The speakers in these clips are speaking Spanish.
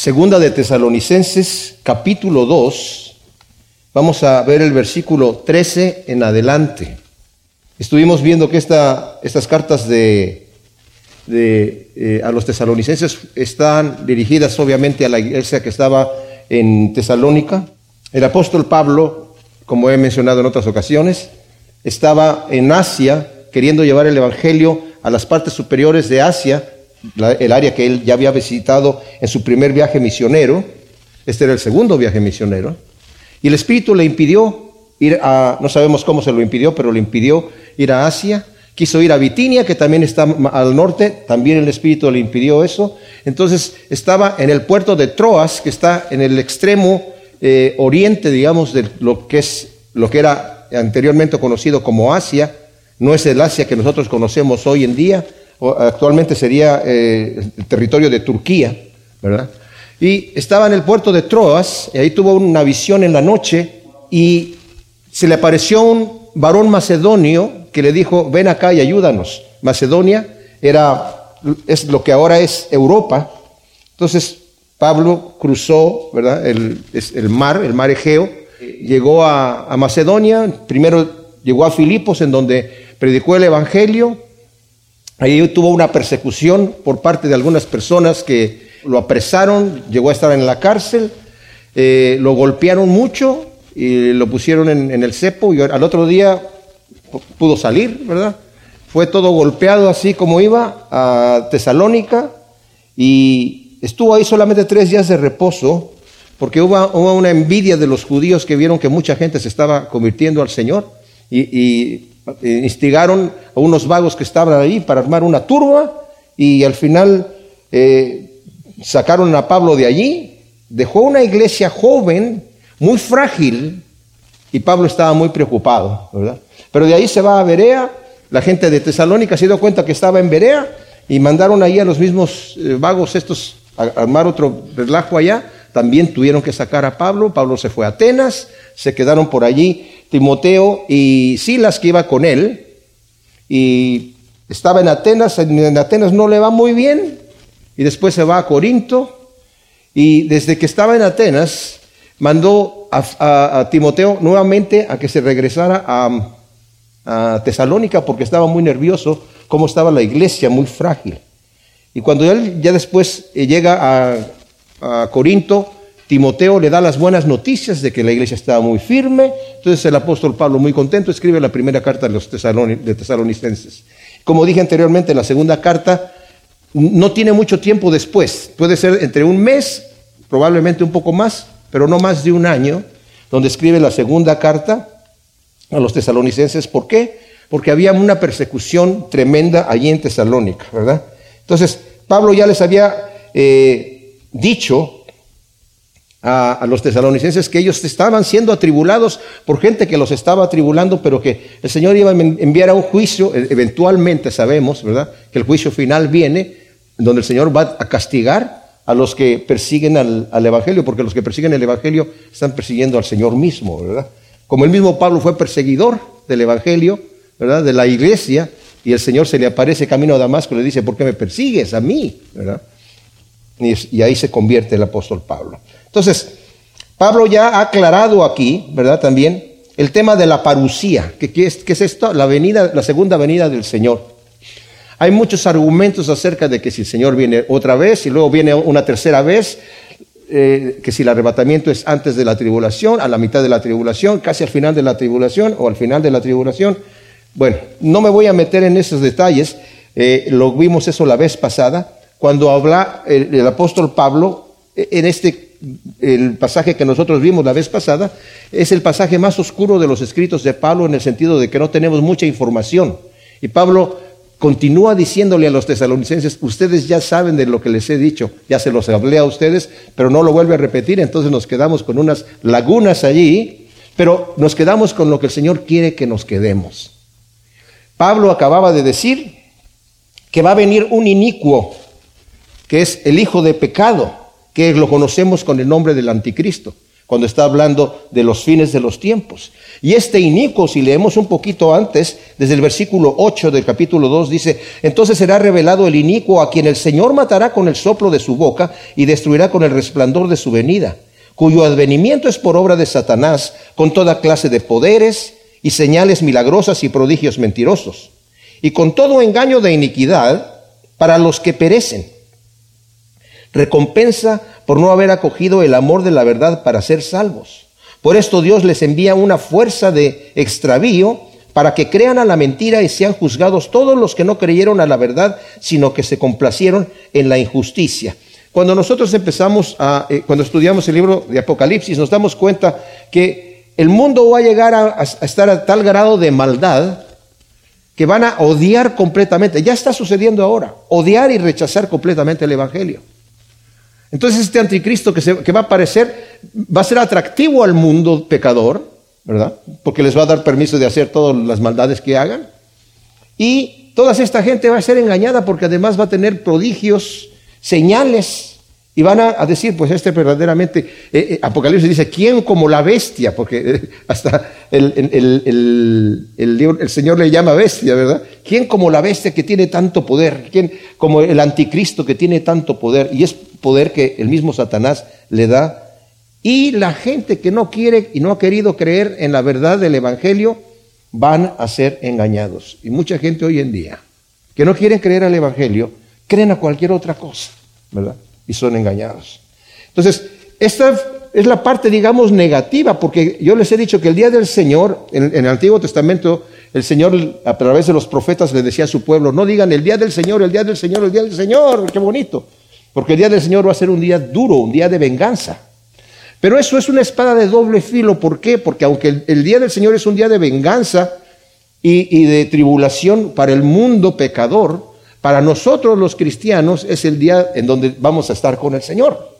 Segunda de Tesalonicenses, capítulo 2. Vamos a ver el versículo 13 en adelante. Estuvimos viendo que esta, estas cartas de, de eh, a los tesalonicenses están dirigidas obviamente a la iglesia que estaba en Tesalónica. El apóstol Pablo, como he mencionado en otras ocasiones, estaba en Asia queriendo llevar el Evangelio a las partes superiores de Asia, el área que él ya había visitado en su primer viaje misionero. Este era el segundo viaje misionero. Y el Espíritu le impidió ir a, no sabemos cómo se lo impidió, pero le impidió ir a Asia. Quiso ir a Bitinia, que también está al norte, también el Espíritu le impidió eso. Entonces estaba en el puerto de Troas, que está en el extremo eh, oriente, digamos, de lo que es lo que era anteriormente conocido como Asia. No es el Asia que nosotros conocemos hoy en día, actualmente sería eh, el territorio de Turquía, ¿verdad? Y estaba en el puerto de Troas, y ahí tuvo una visión en la noche, y se le apareció un varón macedonio que le dijo, ven acá y ayúdanos. Macedonia era, es lo que ahora es Europa. Entonces Pablo cruzó, ¿verdad? El, mar, el mar Egeo, llegó a Macedonia, primero llegó a Filipos, en donde predicó el Evangelio, Ahí tuvo una persecución por parte de algunas personas que lo apresaron, llegó a estar en la cárcel, eh, lo golpearon mucho y lo pusieron en, el cepo y al otro día pudo salir, ¿verdad? Fue todo golpeado así como iba a Tesalónica y estuvo ahí solamente tres días de reposo porque hubo, una envidia de los judíos que vieron que mucha gente se estaba convirtiendo al Señor y eh, instigaron a unos vagos que estaban ahí para armar una turba y al final eh, sacaron a Pablo de allí. Dejó una iglesia joven, muy frágil, y Pablo estaba muy preocupado, ¿verdad? Pero de ahí se va a Berea, la gente de Tesalónica se dio cuenta que estaba en Berea y mandaron ahí a los mismos eh, vagos estos a armar otro relajo allá. También tuvieron que sacar a Pablo. Pablo se fue a Atenas, se quedaron por allí Timoteo y Silas que iba con él, y estaba en Atenas, en Atenas no le va muy bien, y después se va a Corinto, y desde que estaba en Atenas, mandó a, Timoteo nuevamente a que se regresara a, Tesalónica porque estaba muy nervioso, cómo estaba la iglesia, muy frágil. Y cuando él ya después eh, llega a Corinto, Timoteo le da las buenas noticias de que la iglesia estaba muy firme. Entonces el apóstol Pablo, muy contento, escribe la primera carta de los tesalonicenses. Como dije anteriormente, la segunda carta no tiene mucho tiempo después. Puede ser entre un mes, probablemente un poco más, pero no más de un año, donde escribe la segunda carta a los tesalonicenses. ¿Por qué? Porque había una persecución tremenda allí en Tesalónica, ¿verdad? Entonces, Pablo ya les había eh, dicho a, los tesalonicenses que ellos estaban siendo atribulados por gente que los estaba atribulando, pero que el Señor iba a enviar a un juicio, e, eventualmente sabemos, ¿verdad? Que el juicio final viene, donde el Señor va a castigar a los que persiguen al, al, Evangelio, porque los que persiguen el Evangelio están persiguiendo al Señor mismo, ¿verdad? Como el mismo Pablo fue perseguidor del Evangelio, ¿verdad? De la iglesia, y el Señor se le aparece camino a Damasco y le dice, ¿por qué me persigues a mí? ¿verdad? Y, ahí se convierte el apóstol Pablo. Entonces, Pablo ya ha aclarado aquí, ¿verdad? También el tema de la parucía, que ¿qué es, es esto? La, venida, la segunda venida del Señor. Hay muchos argumentos acerca de que si el Señor viene otra vez y luego viene una tercera vez, eh, que si el arrebatamiento es antes de la tribulación, a la mitad de la tribulación, casi al final de la tribulación o al final de la tribulación. Bueno, no me voy a meter en esos detalles, eh, lo vimos eso la vez pasada, cuando habla el, apóstol Pablo e, en este el pasaje que nosotros vimos la vez pasada, es el pasaje más oscuro de los escritos de Pablo en el sentido de que no tenemos mucha información. Y Pablo continúa diciéndole a los tesalonicenses, ustedes ya saben de lo que les he dicho, ya se los hablé a ustedes, pero no lo vuelve a repetir, entonces nos quedamos con unas lagunas allí, pero nos quedamos con lo que el Señor quiere que nos quedemos. Pablo acababa de decir que va a venir un inicuo que es el hijo de pecado, que lo conocemos con el nombre del anticristo. cuando está hablando de los fines de los tiempos. Y este inicuo, si leemos un poquito antes, desde el versículo 8 del capítulo 2, dice, entonces será revelado el inicuo a quien el Señor matará con el soplo de su boca y destruirá con el resplandor de su venida, cuyo advenimiento es por obra de Satanás, con toda clase de poderes y señales milagrosas y prodigios mentirosos, y con todo engaño de iniquidad para los que perecen recompensa por no haber acogido el amor de la verdad para ser salvos. Por esto Dios les envía una fuerza de extravío para que crean a la mentira y sean juzgados todos los que no creyeron a la verdad, sino que se complacieron en la injusticia. Cuando nosotros empezamos a, eh, cuando estudiamos el libro de Apocalipsis, nos damos cuenta que el mundo va a llegar a estar a tal grado de maldad que van a odiar completamente, ya está sucediendo ahora, odiar y rechazar completamente el Evangelio. Entonces este anticristo que, va a aparecer va a ser atractivo al mundo pecador, ¿verdad? Porque les va a dar permiso de hacer todas las maldades que hagan. Y toda esta gente va a ser engañada porque además va a tener prodigios, señales y van a, decir, pues este verdaderamente, eh, eh, Apocalipsis dice, ¿quién como la bestia? Porque eh, hasta el, el, Señor le llama bestia, ¿verdad? ¿Quién como la bestia que tiene tanto poder? ¿Quién como el anticristo que tiene tanto poder? Y es poder que el mismo Satanás le da. Y la gente que no quiere y no ha querido creer en la verdad del Evangelio, van a ser engañados. Y mucha gente hoy en día, que no quieren creer al Evangelio, creen a cualquier otra cosa, ¿verdad? Y son engañados. Entonces, esta es la parte, digamos, negativa, porque yo les he dicho que el día del Señor, en, el Antiguo Testamento, el Señor a través de los profetas le decía a su pueblo, no digan el día del Señor, el día del Señor, el día del Señor, qué bonito, porque el día del Señor va a ser un día duro, un día de venganza. Pero eso es una espada de doble filo, ¿por qué? Porque aunque el, día del Señor es un día de venganza y de tribulación para el mundo pecador, para nosotros los cristianos es el día en donde vamos a estar con el Señor.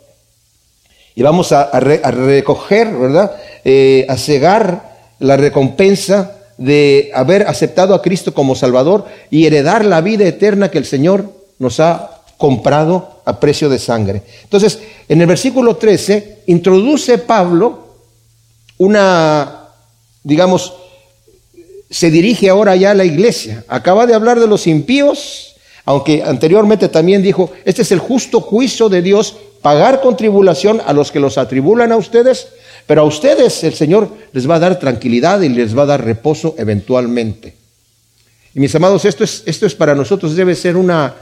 Y vamos a, recoger, ¿verdad? Eh, a cegar la recompensa de haber aceptado a Cristo como Salvador y heredar la vida eterna que el Señor nos ha comprado a precio de sangre. Entonces, en el versículo 13, introduce Pablo una, digamos, se dirige ahora ya a la iglesia. Acaba de hablar de los impíos, aunque anteriormente también dijo, este es el justo juicio de Dios, pagar con tribulación a los que los atribulan a ustedes, pero a ustedes el Señor les va a dar tranquilidad y les va a dar reposo eventualmente. Y mis amados, esto es, esto es para nosotros, debe ser una,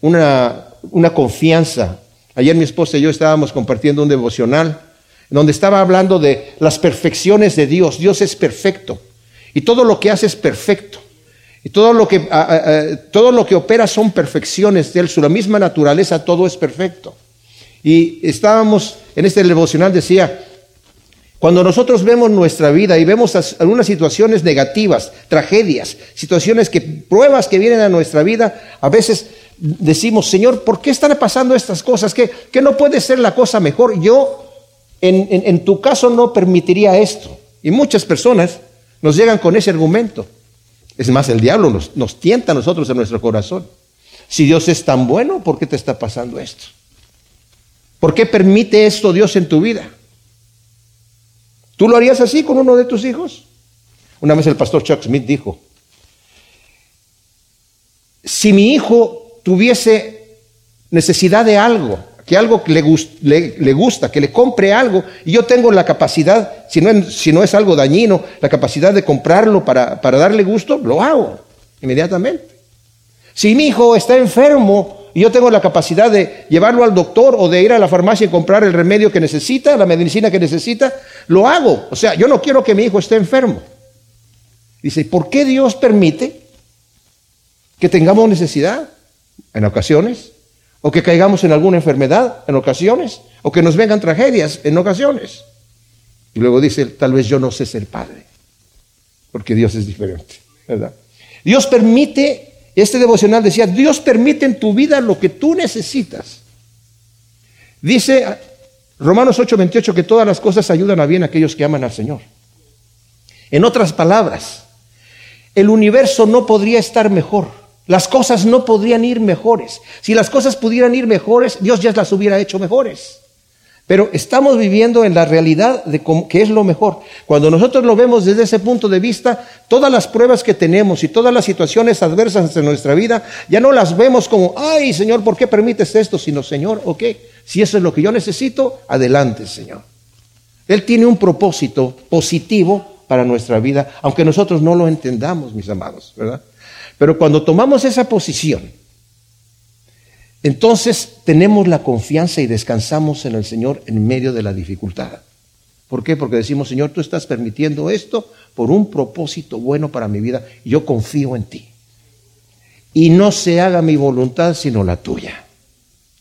una, una confianza. Ayer mi esposa y yo estábamos compartiendo un devocional donde estaba hablando de las perfecciones de Dios. Dios es perfecto y todo lo que hace es perfecto. Y todo lo que, todo lo que opera son perfecciones de él, su misma naturaleza, todo es perfecto. Y estábamos, en este devocional decía, cuando nosotros vemos nuestra vida y vemos algunas situaciones negativas, tragedias, situaciones que, pruebas que vienen a nuestra vida, a veces decimos, Señor, ¿por qué están pasando estas cosas? ¿Qué, no puede ser la cosa mejor? Yo, en tu caso, no permitiría esto. Y muchas personas nos llegan con ese argumento. Es más, el diablo nos, tienta a nosotros en nuestro corazón. Si Dios es tan bueno, ¿por qué te está pasando esto? ¿Por qué permite esto Dios en tu vida? ¿Tú lo harías así con uno de tus hijos? Una vez el pastor Chuck Smith dijo, si mi hijo tuviese necesidad de algo, que algo le, le, gusta, que le compre algo, y yo tengo la capacidad, si no, es, si no es algo dañino, la capacidad de comprarlo para, para darle gusto, lo hago inmediatamente. Si mi hijo está enfermo y yo tengo la capacidad de llevarlo al doctor o de ir a la farmacia y comprar el remedio que necesita, la medicina que necesita, lo hago. O sea, yo no quiero que mi hijo esté enfermo. Dice, ¿por qué Dios permite que tengamos necesidad? En ocasiones o que caigamos en alguna enfermedad en ocasiones, o que nos vengan tragedias en ocasiones. Y luego dice, tal vez yo no sé ser padre, porque Dios es diferente, ¿verdad? Dios permite, este devocional decía, Dios permite en tu vida lo que tú necesitas. Dice Romanos 8:28 que todas las cosas ayudan a bien a aquellos que aman al Señor. En otras palabras, el universo no podría estar mejor las cosas no podrían ir mejores. Si las cosas pudieran ir mejores, Dios ya las hubiera hecho mejores. Pero estamos viviendo en la realidad de qué es lo mejor. Cuando nosotros lo vemos desde ese punto de vista, todas las pruebas que tenemos y todas las situaciones adversas en nuestra vida, ya no las vemos como, ay Señor, ¿por qué permites esto? Sino, Señor, ok, si eso es lo que yo necesito, adelante, Señor. Él tiene un propósito positivo para nuestra vida, aunque nosotros no lo entendamos, mis amados, ¿verdad? Pero cuando tomamos esa posición, entonces tenemos la confianza y descansamos en el Señor en medio de la dificultad. ¿Por qué? Porque decimos, Señor, tú estás permitiendo esto por un propósito bueno para mi vida yo confío en ti. Y no se haga mi voluntad sino la tuya.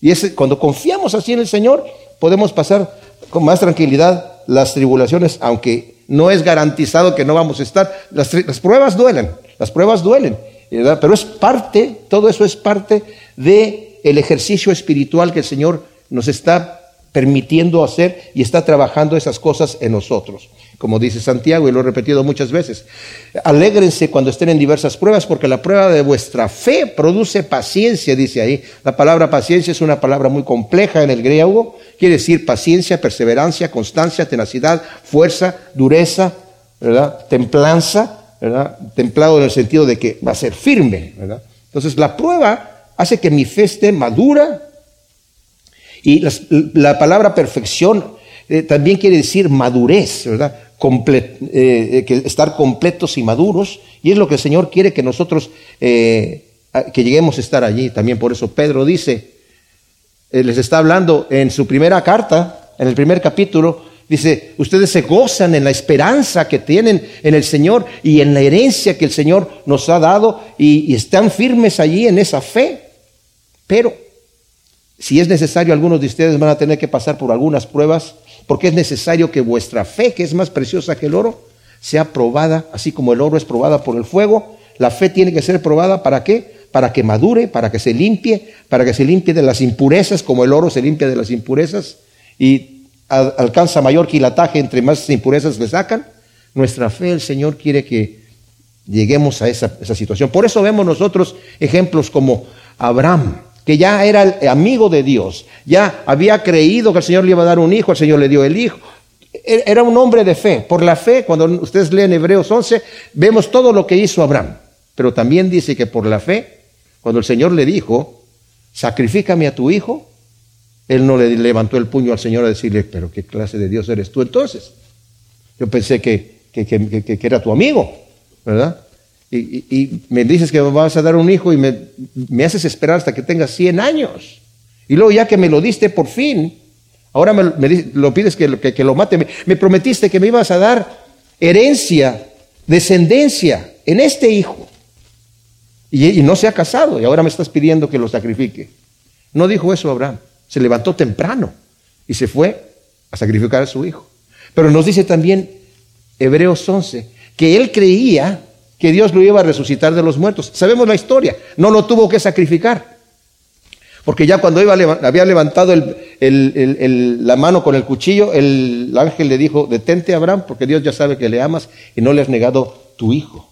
Y es, cuando confiamos así en el Señor, podemos pasar con más tranquilidad las tribulaciones, aunque no es garantizado que no vamos a estar. Las pruebas duelen, las pruebas duelen, pero es parte, todo eso es parte de ejercicio espiritual que el Señor nos está permitiendo hacer y está trabajando esas cosas en nosotros. Como dice Santiago, y lo he repetido muchas veces, alégrense cuando estén en diversas pruebas, porque la prueba de vuestra fe produce paciencia, dice ahí. La palabra paciencia es una palabra muy compleja en el griego, quiere decir paciencia, perseverancia, constancia, tenacidad, fuerza, dureza, ¿verdad? templanza, templado en el sentido de que va a ser firme. Entonces la prueba hace que mi fe esté madura. Y la, palabra perfección eh, también quiere decir madurez. Eh, que estar completos y maduros. Y es lo que el Señor quiere que nosotros, eh, que lleguemos a estar allí. También por eso Pedro dice, les está hablando en su primera carta, en el primer capítulo, Dice, ustedes se gozan en la esperanza que tienen en el Señor y en la herencia que el Señor nos ha dado y están firmes allí en esa fe. Pero si es necesario, algunos de ustedes van a tener que pasar por algunas pruebas, porque es necesario que vuestra fe, que es más preciosa que el oro, sea probada, así como el oro es probada por el fuego. La fe tiene que ser probada para qué? Para que madure, para que se limpie, para que se limpie de las impurezas, como el oro se limpia de las impurezas y alcanza mayor quilataje entre más impurezas le sacan. Nuestra fe, el Señor quiere que lleguemos a esa, situación. Por eso vemos nosotros ejemplos como Abraham que ya era amigo de Dios, ya había creído que el Señor le iba a dar un hijo, el Señor le dio el hijo. E-, era un hombre de fe. Por la fe, cuando ustedes leen Hebreos 11, vemos todo lo que hizo Abraham. Pero también dice que por la fe, cuando el Señor le dijo, sacrifícame a tu hijo, él no le levantó el puño al Señor a decirle, pero ¿qué clase de Dios eres tú entonces? Yo pensé que, que, que era tu amigo, ¿verdad? y, me dices que me vas a dar un hijo y me, haces esperar hasta que tengas 100 años. Y luego ya que me lo diste por fin, ahora me, lo pides que, que, lo mate. Me, prometiste que me ibas a dar herencia, descendencia en este hijo. Y, y no se ha casado y ahora me estás pidiendo que lo sacrifique. No dijo eso Abraham. Se levantó temprano y se fue a sacrificar a su hijo. Pero nos dice también Hebreos 11 que él creía que Dios lo iba a resucitar de los muertos. Sabemos la historia, no lo tuvo que sacrificar. Porque ya cuando había levantado la mano con el cuchillo, el ángel le dijo, detente Abraham, porque Dios ya sabe que le amas y no le has negado tu hijo.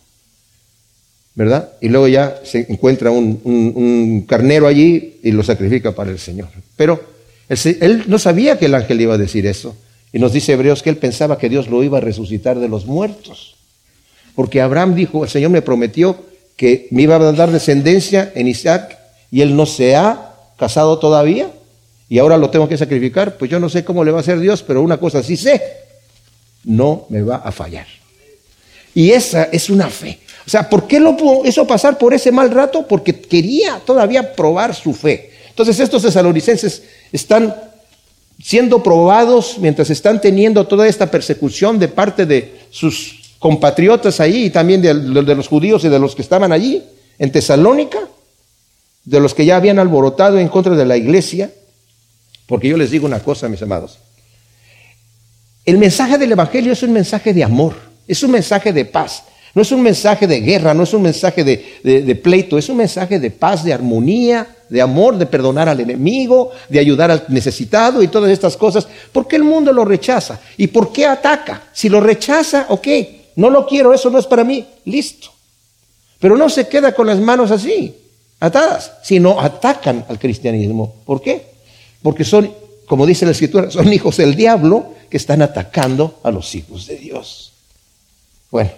¿Verdad? Y luego ya se encuentra un, carnero allí y lo sacrifica para el Señor. Pero él no sabía que el ángel iba a decir eso. Y nos dice Hebreos que él pensaba que Dios lo iba a resucitar de los muertos. Porque Abraham dijo, el Señor me prometió que me iba a dar descendencia en Isaac y él no se ha casado todavía y ahora lo tengo que sacrificar. Pues yo no sé cómo le va a hacer Dios, pero una cosa sí sé, no me va a fallar. Y esa es una fe. O sea, ¿por qué lo hizo pasar por ese mal rato? Porque quería todavía probar su fe. Entonces estos tesalonicenses están siendo probados mientras están teniendo toda esta persecución de parte de sus compatriotas ahí y también de, los judíos y de los que estaban allí en Tesalónica, de los que ya habían alborotado en contra de la iglesia, porque yo les digo una cosa, mis amados, el mensaje del Evangelio es un mensaje de amor, es un mensaje de paz, no es un mensaje de guerra, no es un mensaje de, pleito, es un mensaje de paz, de armonía, de amor, de perdonar al enemigo, de ayudar al necesitado y todas estas cosas. ¿Por qué el mundo lo rechaza? ¿Y por qué ataca? Si lo rechaza, ok, no lo quiero, eso no es para mí, listo. Pero no se queda con las manos así, atadas, sino atacan al cristianismo. ¿Por qué? Porque son como dice la escritura, son hijos del diablo que están atacando a los hijos de Dios. Bueno,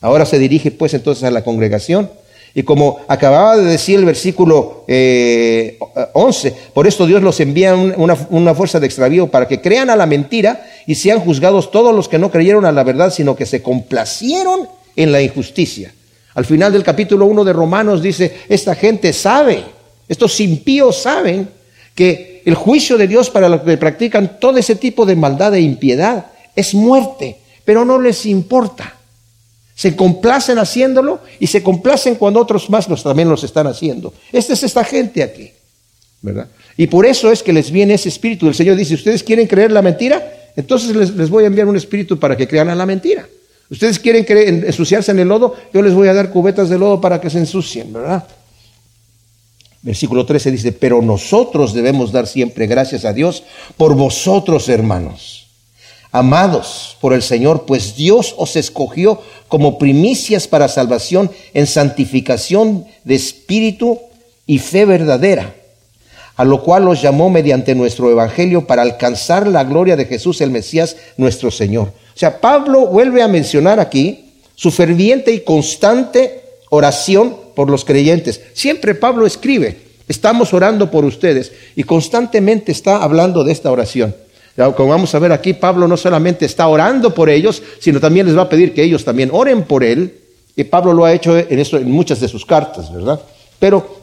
ahora se dirige pues entonces a la congregación y como acababa de decir el versículo 11, eh, por esto Dios los envía una, una, fuerza de extravío para que crean a la mentira y sean juzgados todos los que no creyeron a la verdad, sino que se complacieron en la injusticia. Al final del capítulo 1 de Romanos dice, esta gente sabe, estos impíos saben que el juicio de Dios para los que practican todo ese tipo de maldad e impiedad es muerte, pero no les importa. Se complacen haciéndolo y se complacen cuando otros más los, también los están haciendo. Esta es esta gente aquí, ¿verdad? Y por eso es que les viene ese espíritu. El Señor dice, ¿ustedes quieren creer la mentira? Entonces les, voy a enviar un espíritu para que crean la mentira. ¿Ustedes quieren creer, ensuciarse en el lodo? Yo les voy a dar cubetas de lodo para que se ensucien, ¿verdad? Versículo 13 dice, pero nosotros debemos dar siempre gracias a Dios por vosotros, hermanos amados por el Señor, pues Dios os escogió como primicias para salvación en santificación de espíritu y fe verdadera, a lo cual os llamó mediante nuestro Evangelio para alcanzar la gloria de Jesús el Mesías nuestro Señor. O sea, Pablo vuelve a mencionar aquí su ferviente y constante oración por los creyentes. Siempre Pablo escribe, estamos orando por ustedes y constantemente está hablando de esta oración. Como vamos a ver aquí, Pablo no solamente está orando por ellos, sino también les va a pedir que ellos también oren por él. Y Pablo lo ha hecho en, en muchas de sus cartas, ¿verdad? Pero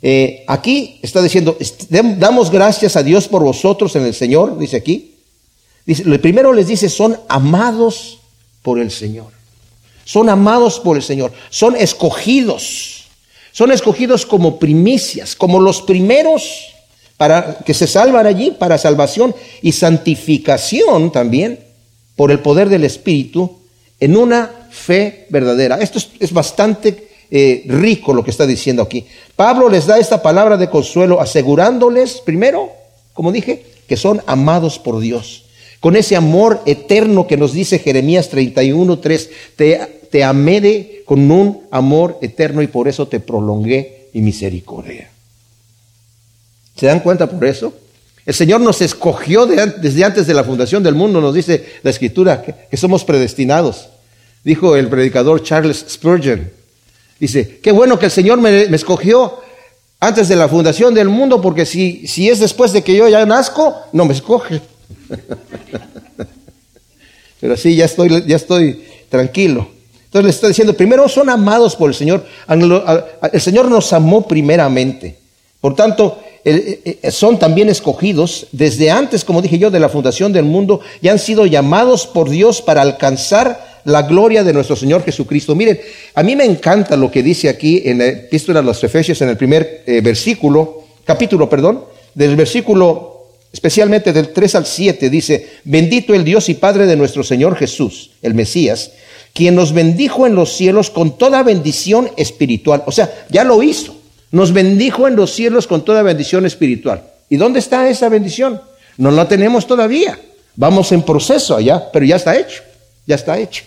eh, aquí está diciendo, damos gracias a Dios por vosotros en el Señor, dice aquí. Lo primero les dice, son amados por el Señor. Son amados por el Señor. Son escogidos. Son escogidos como primicias, como los primeros para que se salvan allí para salvación y santificación también por el poder del Espíritu en una fe verdadera. Esto es, bastante eh, rico lo que está diciendo aquí. Pablo les da esta palabra de consuelo asegurándoles, primero, como dije, que son amados por Dios. Con ese amor eterno que nos dice Jeremías 31, 3, te, te amé con un amor eterno y por eso te prolongué mi misericordia. ¿Se dan cuenta por eso? El Señor nos escogió desde antes de la fundación del mundo, nos dice la Escritura, que, somos predestinados. Dijo el predicador Charles Spurgeon. Dice, qué bueno que el Señor me, escogió antes de la fundación del mundo, porque si, si es después de que yo ya nazco, no me escoge. Pero sí, ya estoy, ya estoy tranquilo. Entonces le está diciendo, primero son amados por el Señor. El Señor nos amó primeramente. Por tanto, eh, eh, son también escogidos desde antes, como dije yo, de la fundación del mundo y han sido llamados por Dios para alcanzar la gloria de nuestro Señor Jesucristo. Miren, a mí me encanta lo que dice aquí en la epístola de los Efesios en el primer eh, versículo, capítulo, perdón, del versículo especialmente del 3 al 7, dice, bendito el Dios y Padre de nuestro Señor Jesús, el Mesías, quien nos bendijo en los cielos con toda bendición espiritual. O sea, ya lo hizo. Nos bendijo en los cielos con toda bendición espiritual. ¿Y dónde está esa bendición? No la tenemos todavía. Vamos en proceso allá, pero ya está hecho. Ya está hecho.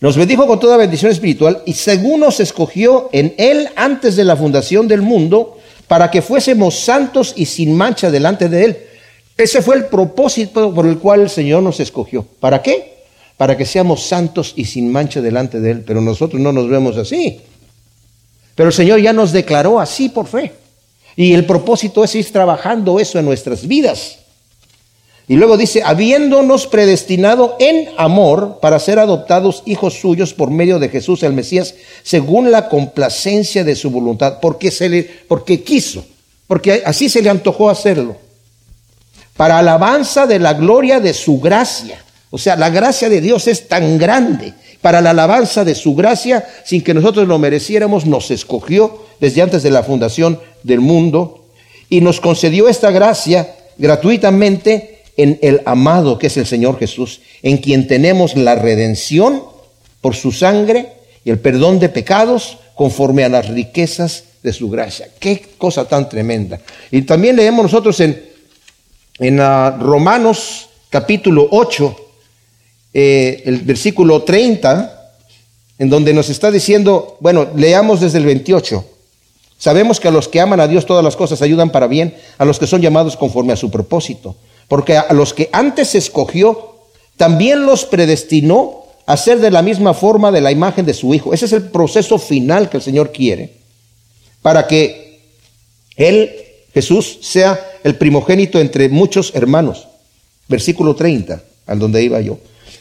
Nos bendijo con toda bendición espiritual y según nos escogió en Él antes de la fundación del mundo para que fuésemos santos y sin mancha delante de Él. Ese fue el propósito por el cual el Señor nos escogió. ¿Para qué? Para que seamos santos y sin mancha delante de Él. Pero nosotros no nos vemos así. Pero el Señor ya nos declaró así por fe. Y el propósito es ir trabajando eso en nuestras vidas. Y luego dice, habiéndonos predestinado en amor para ser adoptados hijos suyos por medio de Jesús el Mesías, según la complacencia de su voluntad, porque, se le, porque quiso, porque así se le antojó hacerlo, para alabanza de la gloria de su gracia. O sea, la gracia de Dios es tan grande para la alabanza de su gracia, sin que nosotros lo mereciéramos, nos escogió desde antes de la fundación del mundo y nos concedió esta gracia gratuitamente en el amado que es el Señor Jesús, en quien tenemos la redención por su sangre y el perdón de pecados conforme a las riquezas de su gracia. Qué cosa tan tremenda. Y también leemos nosotros en, en ah, Romanos capítulo 8, eh, el versículo 30, en donde nos está diciendo, bueno, leamos desde el 28. Sabemos que a los que aman a Dios todas las cosas ayudan para bien, a los que son llamados conforme a su propósito. Porque a los que antes escogió, también los predestinó a ser de la misma forma de la imagen de su Hijo. Ese es el proceso final que el Señor quiere. Para que Él, Jesús, sea el primogénito entre muchos hermanos. Versículo 30, al donde iba yo.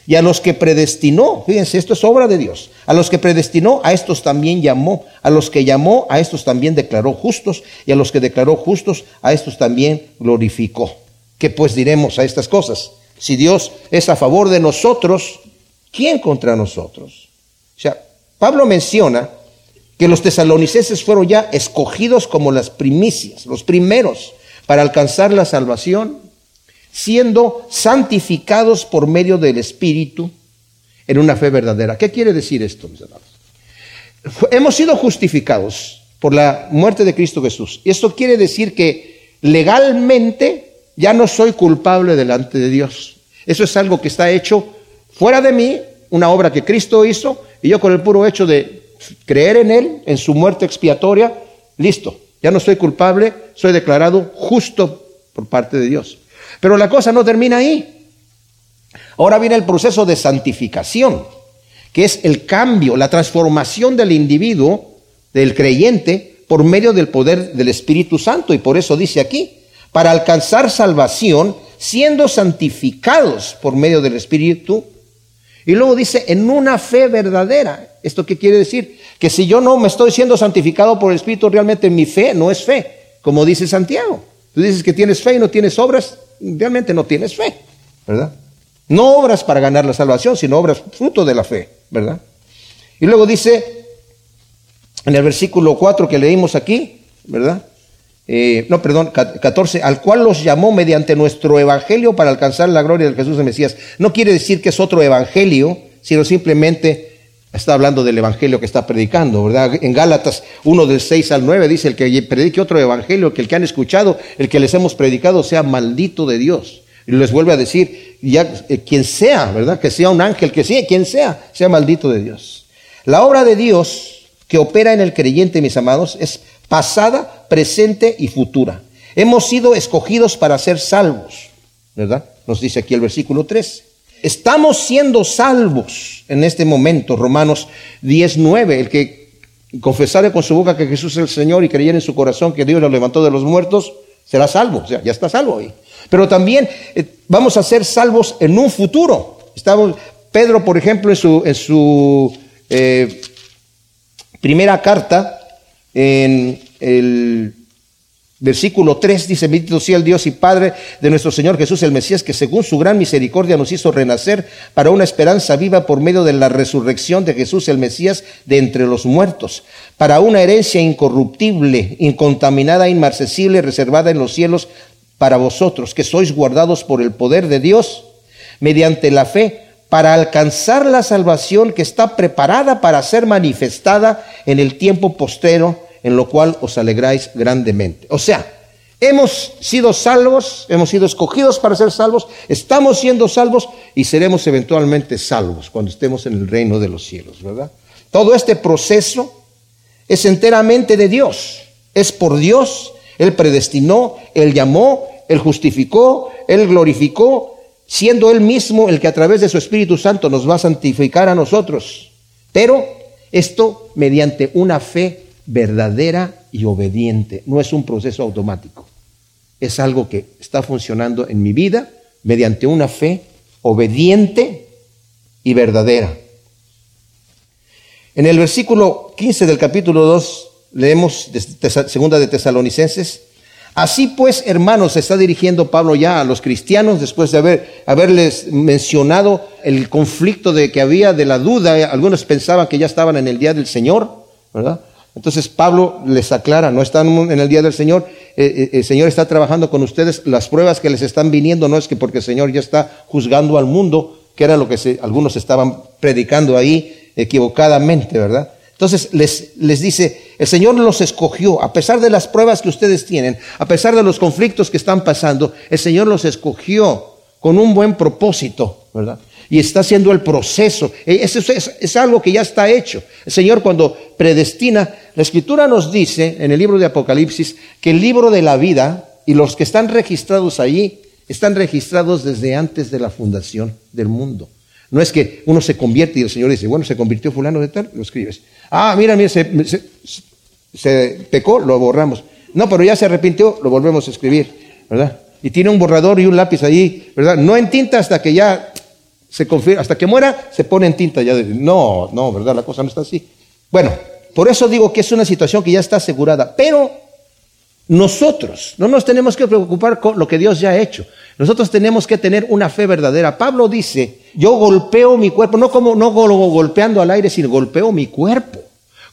Y a los que predestinó, fíjense, esto es obra de Dios. A los que predestinó, a estos también llamó. A los que llamó, a estos también declaró justos. Y a los que declaró justos, a estos también glorificó. ¿Qué pues diremos a estas cosas? Si Dios es a favor de nosotros, ¿quién contra nosotros? O sea, Pablo menciona que los tesalonicenses fueron ya escogidos como las primicias, los primeros, para alcanzar la salvación siendo santificados por medio del Espíritu en una fe verdadera. ¿Qué quiere decir esto, mis hermanos? Hemos sido justificados por la muerte de Cristo Jesús. Y esto quiere decir que legalmente ya no soy culpable delante de Dios. Eso es algo que está hecho fuera de mí, una obra que Cristo hizo, y yo con el puro hecho de creer en Él, en su muerte expiatoria, listo, ya no soy culpable, soy declarado justo por parte de Dios. Pero la cosa no termina ahí. Ahora viene el proceso de santificación, que es el cambio, la transformación del individuo, del creyente, por medio del poder del Espíritu Santo. Y por eso dice aquí, para alcanzar salvación, siendo santificados por medio del Espíritu. Y luego dice, en una fe verdadera. ¿Esto qué quiere decir? Que si yo no me estoy siendo santificado por el Espíritu, realmente mi fe no es fe, como dice Santiago. Tú dices que tienes fe y no tienes obras, realmente no tienes fe, ¿verdad? No obras para ganar la salvación, sino obras fruto de la fe, ¿verdad? Y luego dice, en el versículo 4 que leímos aquí, ¿verdad? Eh, no, perdón, 14, al cual los llamó mediante nuestro evangelio para alcanzar la gloria de Jesús de Mesías. No quiere decir que es otro evangelio, sino simplemente está hablando del evangelio que está predicando, ¿verdad? En Gálatas 1 del 6 al 9 dice, el que predique otro evangelio, que el que han escuchado, el que les hemos predicado, sea maldito de Dios. Y les vuelve a decir, ya eh, quien sea, ¿verdad? Que sea un ángel, que sea quien sea, sea maldito de Dios. La obra de Dios que opera en el creyente, mis amados, es pasada, presente y futura. Hemos sido escogidos para ser salvos, ¿verdad? Nos dice aquí el versículo 3. Estamos siendo salvos en este momento, Romanos 19, el que confesare con su boca que Jesús es el Señor y creyera en su corazón que Dios lo levantó de los muertos, será salvo, o sea, ya está salvo ahí. Pero también eh, vamos a ser salvos en un futuro. Estamos, Pedro, por ejemplo, en su, en su eh, primera carta, en el Versículo 3 dice, bendito sea el Dios y Padre de nuestro Señor Jesús el Mesías, que según su gran misericordia nos hizo renacer para una esperanza viva por medio de la resurrección de Jesús el Mesías de entre los muertos, para una herencia incorruptible, incontaminada, inmarcesible, reservada en los cielos para vosotros, que sois guardados por el poder de Dios mediante la fe, para alcanzar la salvación que está preparada para ser manifestada en el tiempo postero en lo cual os alegráis grandemente. O sea, hemos sido salvos, hemos sido escogidos para ser salvos, estamos siendo salvos y seremos eventualmente salvos cuando estemos en el reino de los cielos, ¿verdad? Todo este proceso es enteramente de Dios, es por Dios, Él predestinó, Él llamó, Él justificó, Él glorificó, siendo Él mismo el que a través de su Espíritu Santo nos va a santificar a nosotros. Pero esto mediante una fe verdadera y obediente. No es un proceso automático. Es algo que está funcionando en mi vida mediante una fe obediente y verdadera. En el versículo 15 del capítulo 2 leemos de segunda de Tesalonicenses, Así pues, hermanos, se está dirigiendo Pablo ya a los cristianos después de haber, haberles mencionado el conflicto de que había de la duda. Algunos pensaban que ya estaban en el día del Señor, ¿verdad? Entonces Pablo les aclara, no están en el día del Señor, eh, eh, el Señor está trabajando con ustedes, las pruebas que les están viniendo no es que porque el Señor ya está juzgando al mundo, que era lo que algunos estaban predicando ahí equivocadamente, ¿verdad? Entonces les, les dice, el Señor los escogió, a pesar de las pruebas que ustedes tienen, a pesar de los conflictos que están pasando, el Señor los escogió con un buen propósito, ¿verdad? Y está haciendo el proceso. E, eso es, algo que ya está hecho. El Señor cuando predestina, la Escritura nos dice en el libro de Apocalipsis que el libro de la vida y los que están registrados allí están registrados desde antes de la fundación del mundo. No es que uno se convierte y el Señor dice, bueno, se convirtió fulano de tal, lo escribes. Ah, mira, mira, se, se pecó, lo borramos. No, pero ya se arrepintió, lo volvemos a escribir, ¿verdad? Y tiene un borrador y un lápiz ahí, ¿verdad? No en tinta hasta que ya se confirma, hasta que muera se pone en tinta ya. no, no, ¿verdad? La cosa no está así. Bueno, por eso digo que es una situación que ya está asegurada, pero nosotros no nos tenemos que preocupar con lo que Dios ya ha hecho. Nosotros tenemos que tener una fe verdadera. Pablo dice, yo golpeo mi cuerpo, no como no golpeando al aire, sino golpeo mi cuerpo.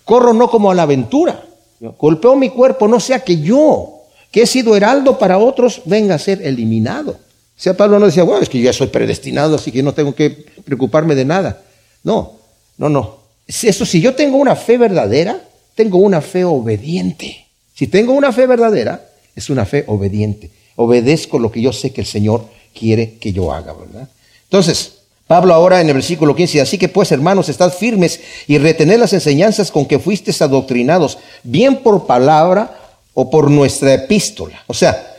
Corro no como a la aventura. Golpeo mi cuerpo, no sea que yo, que he sido heraldo para otros, venga a ser eliminado. O sea, Pablo no decía, bueno, es que ya soy predestinado, así que no tengo que preocuparme de nada. No, no, no. Eso, si yo tengo una fe verdadera, tengo una fe obediente. Si tengo una fe verdadera, es una fe obediente. Obedezco lo que yo sé que el Señor quiere que yo haga, ¿verdad? Entonces, Pablo ahora en el versículo 15, así que pues hermanos, estad firmes y retened las enseñanzas con que fuisteis adoctrinados, bien por palabra o por nuestra epístola. O sea,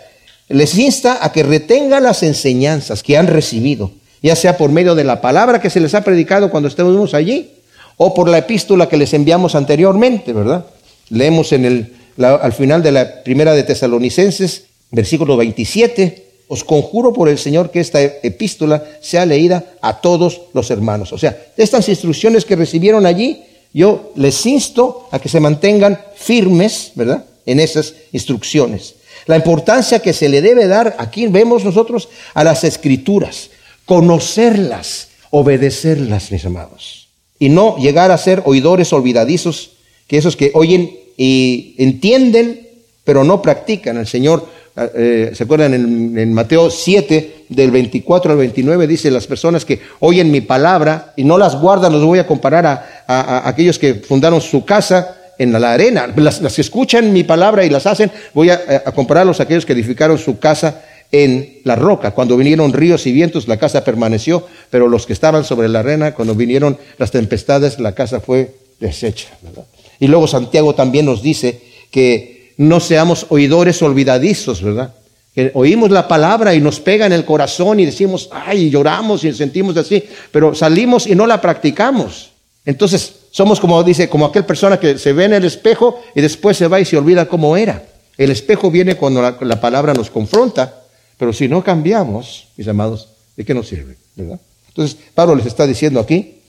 les insta a que retengan las enseñanzas que han recibido, ya sea por medio de la palabra que se les ha predicado cuando estuvimos allí, o por la epístola que les enviamos anteriormente, ¿verdad? Leemos en el, al final de la primera de Tesalonicenses, versículo 27, os conjuro por el Señor que esta epístola sea leída a todos los hermanos. O sea, estas instrucciones que recibieron allí, yo les insto a que se mantengan firmes, ¿verdad? En esas instrucciones. La importancia que se le debe dar, aquí vemos nosotros, a las escrituras, conocerlas, obedecerlas, mis amados. Y no llegar a ser oidores olvidadizos, que esos que oyen y entienden, pero no practican. El Señor, eh, ¿se acuerdan en, Mateo 7, del 24 al 29, dice, las personas que oyen mi palabra y no las guardan, los voy a comparar a aquellos que fundaron su casa en la arena. Las, que escuchan mi palabra y las hacen, voy a, compararlos a aquellos que edificaron su casa en la roca. Cuando vinieron ríos y vientos, la casa permaneció, pero los que estaban sobre la arena, cuando vinieron las tempestades, la casa fue deshecha. Y luego Santiago también nos dice que no seamos oidores olvidadizos, ¿verdad? Que oímos la palabra y nos pega en el corazón y decimos, ay, lloramos y sentimos así, pero salimos y no la practicamos. Entonces, somos como dice, como aquel persona que se ve en el espejo y después se va y se olvida cómo era. El espejo viene cuando la, palabra nos confronta, pero si no cambiamos, mis amados, ¿de qué nos sirve? ¿Verdad? Entonces, Pablo les está diciendo aquí,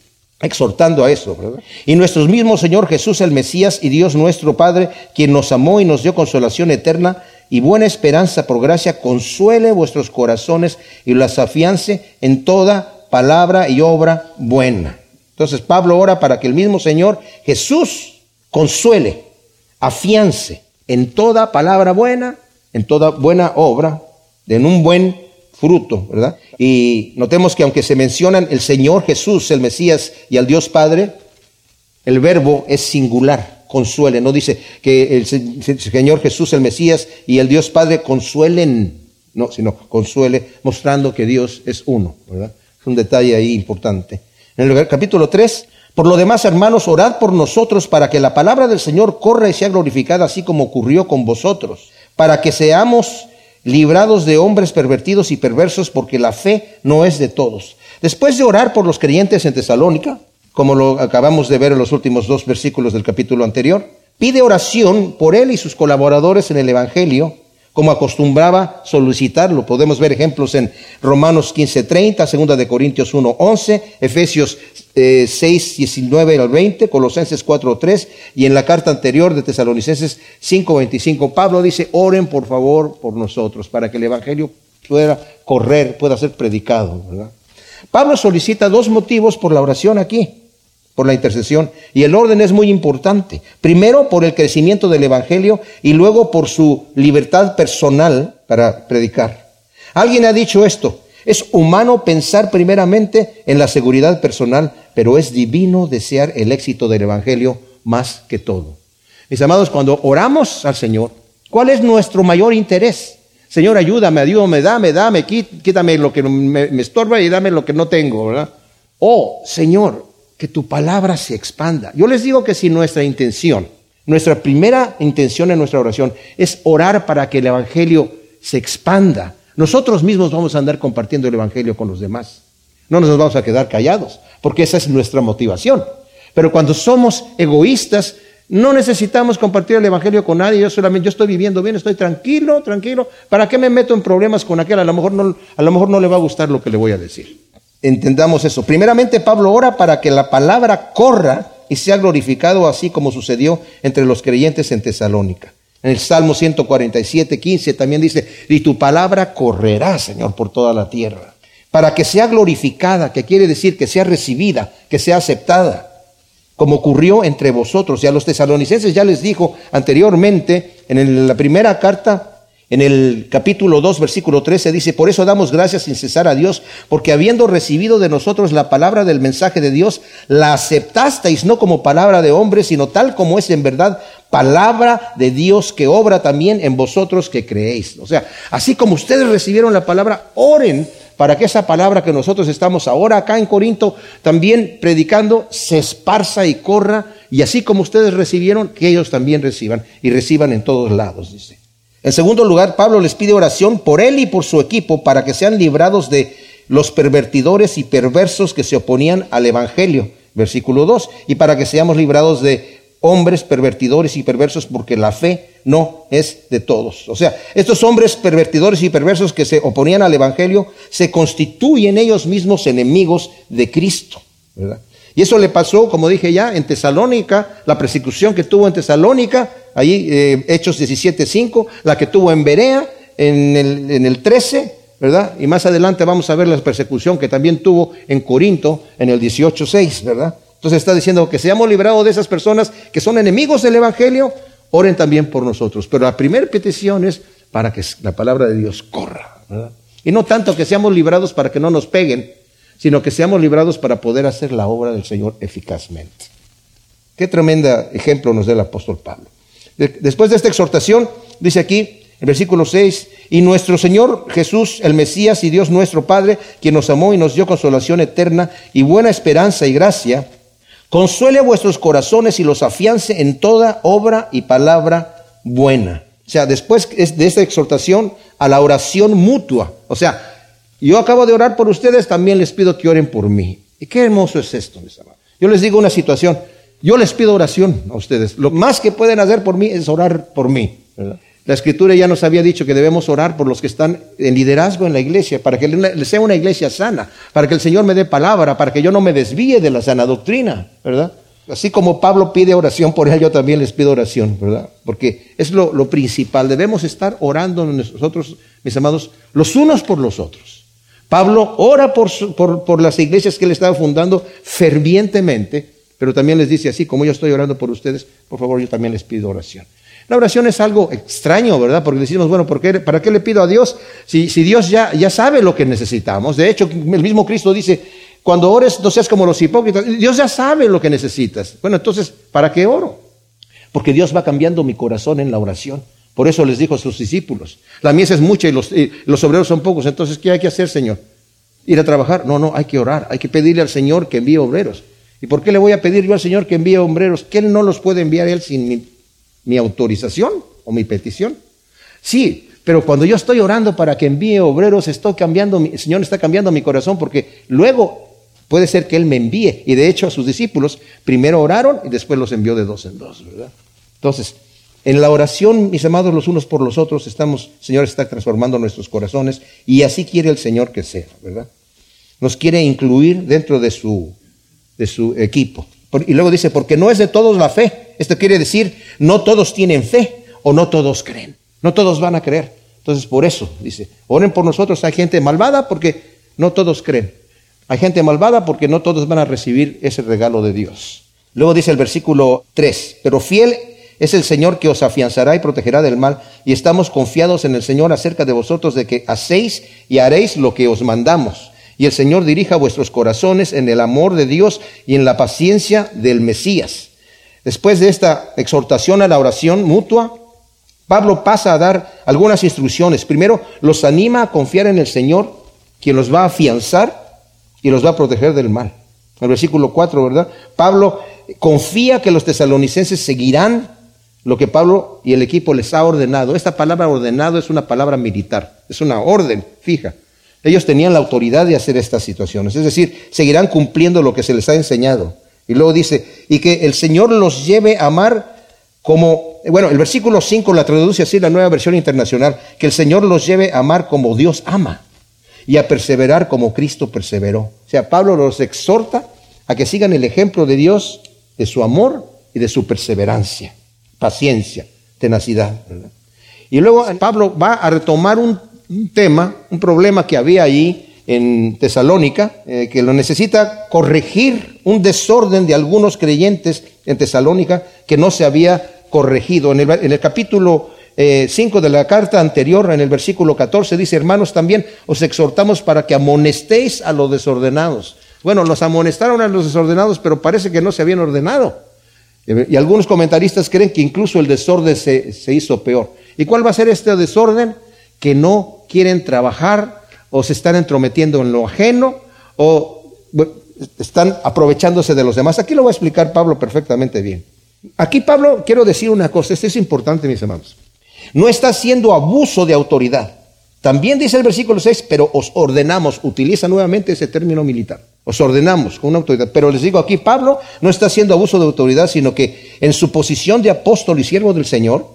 exhortando a eso, ¿verdad? Y nuestro mismo Señor Jesús, el Mesías y Dios nuestro Padre, quien nos amó y nos dio consolación eterna y buena esperanza por gracia, consuele vuestros corazones y las afiance en toda palabra y obra buena entonces Pablo ora para que el mismo Señor Jesús consuele, afiance en toda palabra buena, en toda buena obra, en un buen fruto, ¿verdad? Y notemos que aunque se mencionan el Señor Jesús, el Mesías y al Dios Padre, el verbo es singular, consuele. No dice que el Señor Jesús, el Mesías y el Dios Padre consuelen, no, sino consuele, mostrando que Dios es uno, ¿verdad? Es un detalle ahí importante. En el capítulo 3, por lo demás, hermanos, orad por nosotros para que la palabra del Señor corra y sea glorificada así como ocurrió con vosotros, para que seamos librados de hombres pervertidos y perversos, porque la fe no es de todos. Después de orar por los creyentes en Tesalónica, como lo acabamos de ver en los últimos dos versículos del capítulo anterior, pide oración por él y sus colaboradores en el Evangelio, como acostumbraba solicitarlo. Podemos ver ejemplos en Romanos 15:30, segunda de Corintios 1:11, Efesios 6:19 al 20, Colosenses 4:3 y en la carta anterior de Tesalonicenses 5:25 Pablo dice, "Oren por favor por nosotros para que el evangelio pueda correr, pueda ser predicado", Pablo solicita dos motivos por la oración aquí por la intercesión. Y el orden es muy importante. Primero por el crecimiento del Evangelio y luego por su libertad personal para predicar. Alguien ha dicho esto. Es humano pensar primeramente en la seguridad personal, pero es divino desear el éxito del Evangelio más que todo. Mis amados, cuando oramos al Señor, ¿cuál es nuestro mayor interés? Señor, ayúdame, ayúdame, dame, dame, quítame lo que me, estorba y dame lo que no tengo, ¿verdad? Oh, Señor, que tu palabra se expanda. Yo les digo que si nuestra intención, nuestra primera intención en nuestra oración es orar para que el Evangelio se expanda, nosotros mismos vamos a andar compartiendo el Evangelio con los demás. No nos vamos a quedar callados, porque esa es nuestra motivación. Pero cuando somos egoístas, no necesitamos compartir el Evangelio con nadie. Yo solamente, yo estoy viviendo bien, estoy tranquilo, tranquilo. ¿Para qué me meto en problemas con aquel? A lo mejor no, a lo mejor no le va a gustar lo que le voy a decir. Entendamos eso. Primeramente, Pablo ora para que la palabra corra y sea glorificado así como sucedió entre los creyentes en Tesalónica. En el Salmo 147, 15 también dice, y tu palabra correrá, Señor, por toda la tierra, para que sea glorificada, que quiere decir que sea recibida, que sea aceptada, como ocurrió entre vosotros. Y a los tesalonicenses ya les dijo anteriormente, en la primera carta, en el capítulo 2, versículo 13 dice, por eso damos gracias sin cesar a Dios, porque habiendo recibido de nosotros la palabra del mensaje de Dios, la aceptasteis no como palabra de hombre, sino tal como es en verdad palabra de Dios que obra también en vosotros que creéis. O sea, así como ustedes recibieron la palabra, oren para que esa palabra que nosotros estamos ahora acá en Corinto también predicando se esparza y corra, y así como ustedes recibieron, que ellos también reciban, y reciban en todos lados, dice. En segundo lugar, Pablo les pide oración por él y por su equipo para que sean librados de los pervertidores y perversos que se oponían al Evangelio, versículo 2, y para que seamos librados de hombres pervertidores y perversos porque la fe no es de todos. O sea, estos hombres pervertidores y perversos que se oponían al Evangelio se constituyen ellos mismos enemigos de Cristo. ¿verdad? Y eso le pasó, como dije ya, en Tesalónica, la persecución que tuvo en Tesalónica, ahí eh, Hechos 17.5, la que tuvo en Berea, en el, en el 13, ¿verdad? Y más adelante vamos a ver la persecución que también tuvo en Corinto, en el 18.6, ¿verdad? Entonces está diciendo que seamos librados de esas personas que son enemigos del Evangelio, oren también por nosotros. Pero la primera petición es para que la palabra de Dios corra, ¿verdad? Y no tanto que seamos librados para que no nos peguen, sino que seamos librados para poder hacer la obra del Señor eficazmente. Qué tremenda ejemplo nos da el apóstol Pablo. Después de esta exhortación, dice aquí, en versículo 6, y nuestro Señor Jesús, el Mesías y Dios nuestro Padre, quien nos amó y nos dio consolación eterna y buena esperanza y gracia, consuele vuestros corazones y los afiance en toda obra y palabra buena. O sea, después de esta exhortación a la oración mutua, o sea, yo acabo de orar por ustedes, también les pido que oren por mí. Y qué hermoso es esto, mis amados. Yo les digo una situación, yo les pido oración a ustedes. Lo más que pueden hacer por mí es orar por mí. La escritura ya nos había dicho que debemos orar por los que están en liderazgo en la iglesia, para que sea una iglesia sana, para que el Señor me dé palabra, para que yo no me desvíe de la sana doctrina, ¿verdad? Así como Pablo pide oración por él, yo también les pido oración, ¿verdad? Porque es lo, principal. Debemos estar orando nosotros, mis amados, los unos por los otros. Pablo ora por, por, las iglesias que él estaba fundando fervientemente, pero también les dice así, como yo estoy orando por ustedes, por favor yo también les pido oración. La oración es algo extraño, ¿verdad? Porque decimos, bueno, ¿por qué, ¿para qué le pido a Dios si, si Dios ya, ya sabe lo que necesitamos? De hecho, el mismo Cristo dice, cuando ores no seas como los hipócritas, Dios ya sabe lo que necesitas. Bueno, entonces, ¿para qué oro? Porque Dios va cambiando mi corazón en la oración. Por eso les dijo a sus discípulos, la mies es mucha y los, los, obreros son pocos, entonces ¿qué hay que hacer, Señor? ¿Ir a trabajar? No, no, hay que orar, hay que pedirle al Señor que envíe obreros. ¿Y por qué le voy a pedir yo al Señor que envíe obreros? Que Él no los puede enviar Él sin mi, autorización o mi petición. Sí, pero cuando yo estoy orando para que envíe obreros, estoy cambiando, el Señor está cambiando mi corazón porque luego puede ser que Él me envíe. Y de hecho a sus discípulos primero oraron y después los envió de dos en dos, ¿verdad? Entonces, en la oración, mis amados, los unos por los otros, estamos, Señor está transformando nuestros corazones y así quiere el Señor que sea, ¿verdad? Nos quiere incluir dentro de su, de su equipo. Y luego dice, porque no es de todos la fe. Esto quiere decir, no todos tienen fe o no todos creen. No todos van a creer. Entonces, por eso, dice, oren por nosotros. Hay gente malvada porque no todos creen. Hay gente malvada porque no todos van a recibir ese regalo de Dios. Luego dice el versículo 3, pero fiel es el Señor que os afianzará y protegerá del mal, y estamos confiados en el Señor acerca de vosotros de que hacéis y haréis lo que os mandamos. Y el Señor dirija vuestros corazones en el amor de Dios y en la paciencia del Mesías. Después de esta exhortación a la oración mutua, Pablo pasa a dar algunas instrucciones. Primero, los anima a confiar en el Señor, quien los va a afianzar y los va a proteger del mal. El versículo 4, ¿verdad? Pablo confía que los tesalonicenses seguirán lo que Pablo y el equipo les ha ordenado. Esta palabra ordenado es una palabra militar, es una orden fija. Ellos tenían la autoridad de hacer estas situaciones, es decir, seguirán cumpliendo lo que se les ha enseñado. Y luego dice, y que el Señor los lleve a amar como, bueno, el versículo 5 la traduce así la nueva versión internacional, que el Señor los lleve a amar como Dios ama y a perseverar como Cristo perseveró. O sea, Pablo los exhorta a que sigan el ejemplo de Dios, de su amor y de su perseverancia, paciencia, tenacidad. Y luego Pablo va a retomar un, tema, un problema que había allí en Tesalónica, eh, que lo necesita corregir un desorden de algunos creyentes en Tesalónica que no se había corregido. En el, capítulo 5 eh, de la carta anterior, en el versículo 14, dice, hermanos, también os exhortamos para que amonestéis a los desordenados. Bueno, los amonestaron a los desordenados, pero parece que no se habían ordenado. Y algunos comentaristas creen que incluso el desorden se, se hizo peor. ¿Y cuál va a ser este desorden? Que no quieren trabajar o se están entrometiendo en lo ajeno o están aprovechándose de los demás. Aquí lo va a explicar Pablo perfectamente bien. Aquí Pablo, quiero decir una cosa, esto es importante, mis hermanos. No está haciendo abuso de autoridad. También dice el versículo 6, pero os ordenamos, utiliza nuevamente ese término militar. Os ordenamos con una autoridad. Pero les digo aquí, Pablo no está haciendo abuso de autoridad, sino que en su posición de apóstol y siervo del Señor,